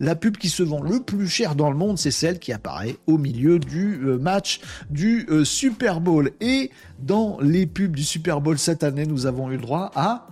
La pub qui se vend le plus cher dans le monde, c'est celle qui apparaît au milieu du euh, match du euh, Super Bowl. Et dans les pubs du Super Bowl cette année, nous avons eu le droit à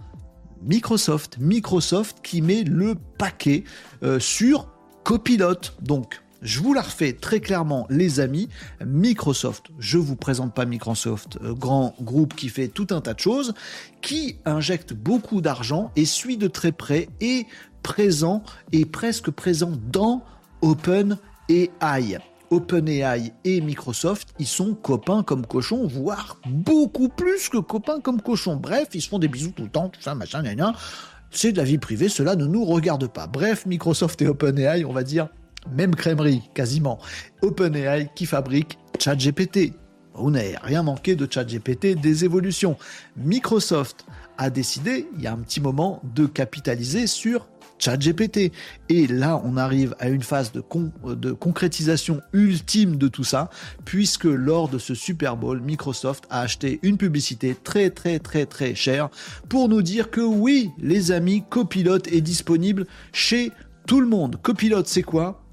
Microsoft. Microsoft qui met le paquet euh, sur Copilot. Donc, je vous la refais très clairement, les amis. Microsoft, je vous présente pas Microsoft, euh, grand groupe qui fait tout un tas de choses, qui injecte beaucoup d'argent et suit de très près et présent et presque présent dans OpenAI. OpenAI et Microsoft, ils sont copains comme cochons, voire beaucoup plus que copains comme cochons. Bref, ils se font des bisous tout le temps, tout ça, machin, gna, C'est de la vie privée, cela ne nous regarde pas. Bref, Microsoft et OpenAI, on va dire, même crèmerie, quasiment. OpenAI qui fabrique ChatGPT. Vous n'avez rien manqué de ChatGPT, des évolutions. Microsoft a décidé, il y a un petit moment, de capitaliser sur ChatGPT. Et là, on arrive à une phase de, de, concrétisation ultime de tout ça, puisque lors de ce Super Bowl, Microsoft a acheté une publicité très très très très chère pour nous dire que oui, les amis, Copilot est disponible chez tout le monde. Copilot, c'est quoi?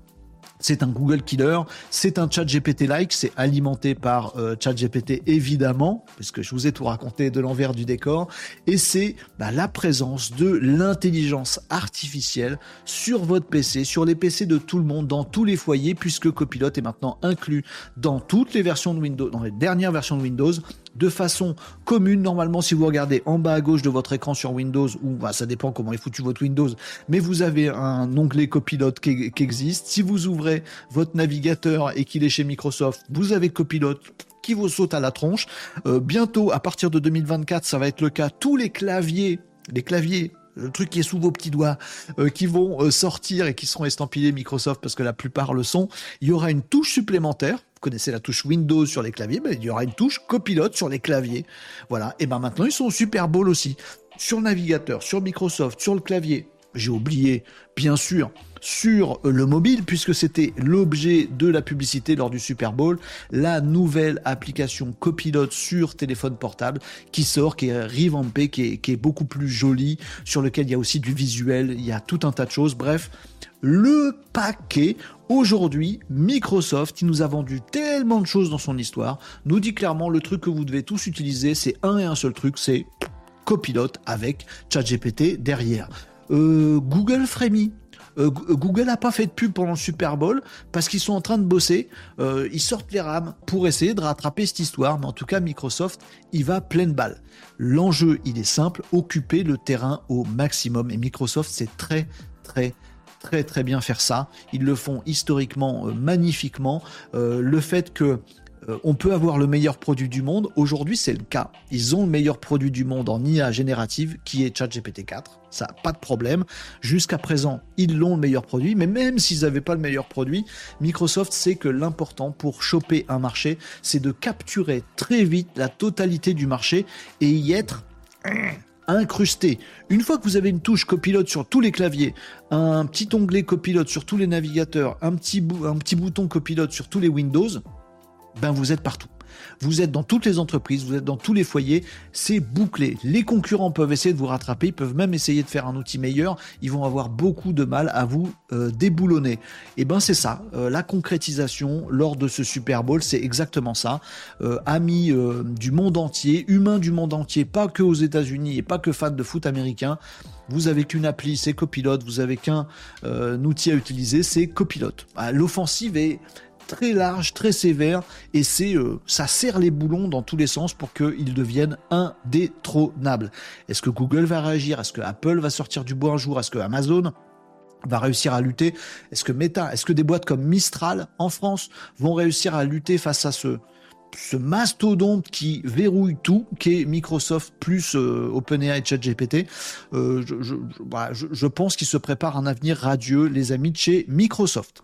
C'est un Google Killer, c'est un chat GPT-like, c'est alimenté par euh, chat GPT évidemment, puisque je vous ai tout raconté de l'envers du décor, et c'est bah, la présence de l'intelligence artificielle sur votre PC, sur les PC de tout le monde, dans tous les foyers, puisque Copilot est maintenant inclus dans toutes les versions de Windows, dans les dernières versions de Windows, de façon commune. Normalement, si vous regardez en bas à gauche de votre écran sur Windows, ou bah, ça dépend comment est foutu votre Windows, mais vous avez un onglet copilote qui, existe. Si vous ouvrez votre navigateur et qu'il est chez Microsoft, vous avez copilote qui vous saute à la tronche. Euh, bientôt, à partir de 2024, ça va être le cas. Tous les claviers, les claviers le truc qui est sous vos petits doigts, euh, qui vont euh, sortir et qui seront estampillés Microsoft parce que la plupart le sont. Il y aura une touche supplémentaire connaissez la touche Windows sur les claviers, mais il y aura une touche copilote sur les claviers. Voilà. Et ben maintenant, ils sont Super Bowl aussi. Sur navigateur, sur Microsoft, sur le clavier. J'ai oublié, bien sûr, sur le mobile, puisque c'était l'objet de la publicité lors du Super Bowl, la nouvelle application copilote sur téléphone portable qui sort, qui est revampée, qui est, qui est beaucoup plus jolie, sur lequel il y a aussi du visuel, il y a tout un tas de choses. Bref, le paquet. Aujourd'hui, Microsoft, qui nous a vendu tellement de choses dans son histoire, nous dit clairement le truc que vous devez tous utiliser, c'est un et un seul truc, c'est Copilot avec ChatGPT derrière. Euh, Google frémit. Euh, Google n'a pas fait de pub pendant le Super Bowl parce qu'ils sont en train de bosser. Euh, ils sortent les rames pour essayer de rattraper cette histoire. Mais en tout cas, Microsoft, il va pleine balle. L'enjeu, il est simple occuper le terrain au maximum. Et Microsoft, c'est très, très, très très bien faire ça. Ils le font historiquement euh, magnifiquement. Euh, le fait que euh, on peut avoir le meilleur produit du monde. Aujourd'hui, c'est le cas. Ils ont le meilleur produit du monde en IA générative, qui est ChatGPT 4. Ça, pas de problème. Jusqu'à présent, ils l'ont le meilleur produit. Mais même s'ils n'avaient pas le meilleur produit, Microsoft sait que l'important pour choper un marché, c'est de capturer très vite la totalité du marché et y être incrusté. Une fois que vous avez une touche copilote sur tous les claviers, un petit onglet copilote sur tous les navigateurs, un petit bouton copilote sur tous les Windows, ben vous êtes partout. Vous êtes dans toutes les entreprises, vous êtes dans tous les foyers, c'est bouclé. Les concurrents peuvent essayer de vous rattraper, ils peuvent même essayer de faire un outil meilleur, ils vont avoir beaucoup de mal à vous euh, déboulonner. Et eh ben c'est ça, euh, la concrétisation lors de ce Super Bowl, c'est exactement ça. Euh, amis du monde entier, humains du monde entier, pas que aux États-Unis et pas que fans de foot américain, vous avez qu'une appli, c'est Copilot, vous avez qu'un outil à utiliser, c'est Copilot. Ah, l'offensive est très large, très sévère, et c'est euh, ça serre les boulons dans tous les sens pour qu'ils deviennent indétrônables. Est-ce que Google va réagir? Est-ce que Apple va sortir du bois un jour? Est-ce que Amazon va réussir à lutter? Est-ce que Meta, est-ce que des boîtes comme Mistral en France vont réussir à lutter face à ce mastodonte qui verrouille tout, qui est Microsoft plus euh, OpenAI et ChatGPT, euh, je, je, pense qu'il se prépare un avenir radieux, les amis chez Microsoft.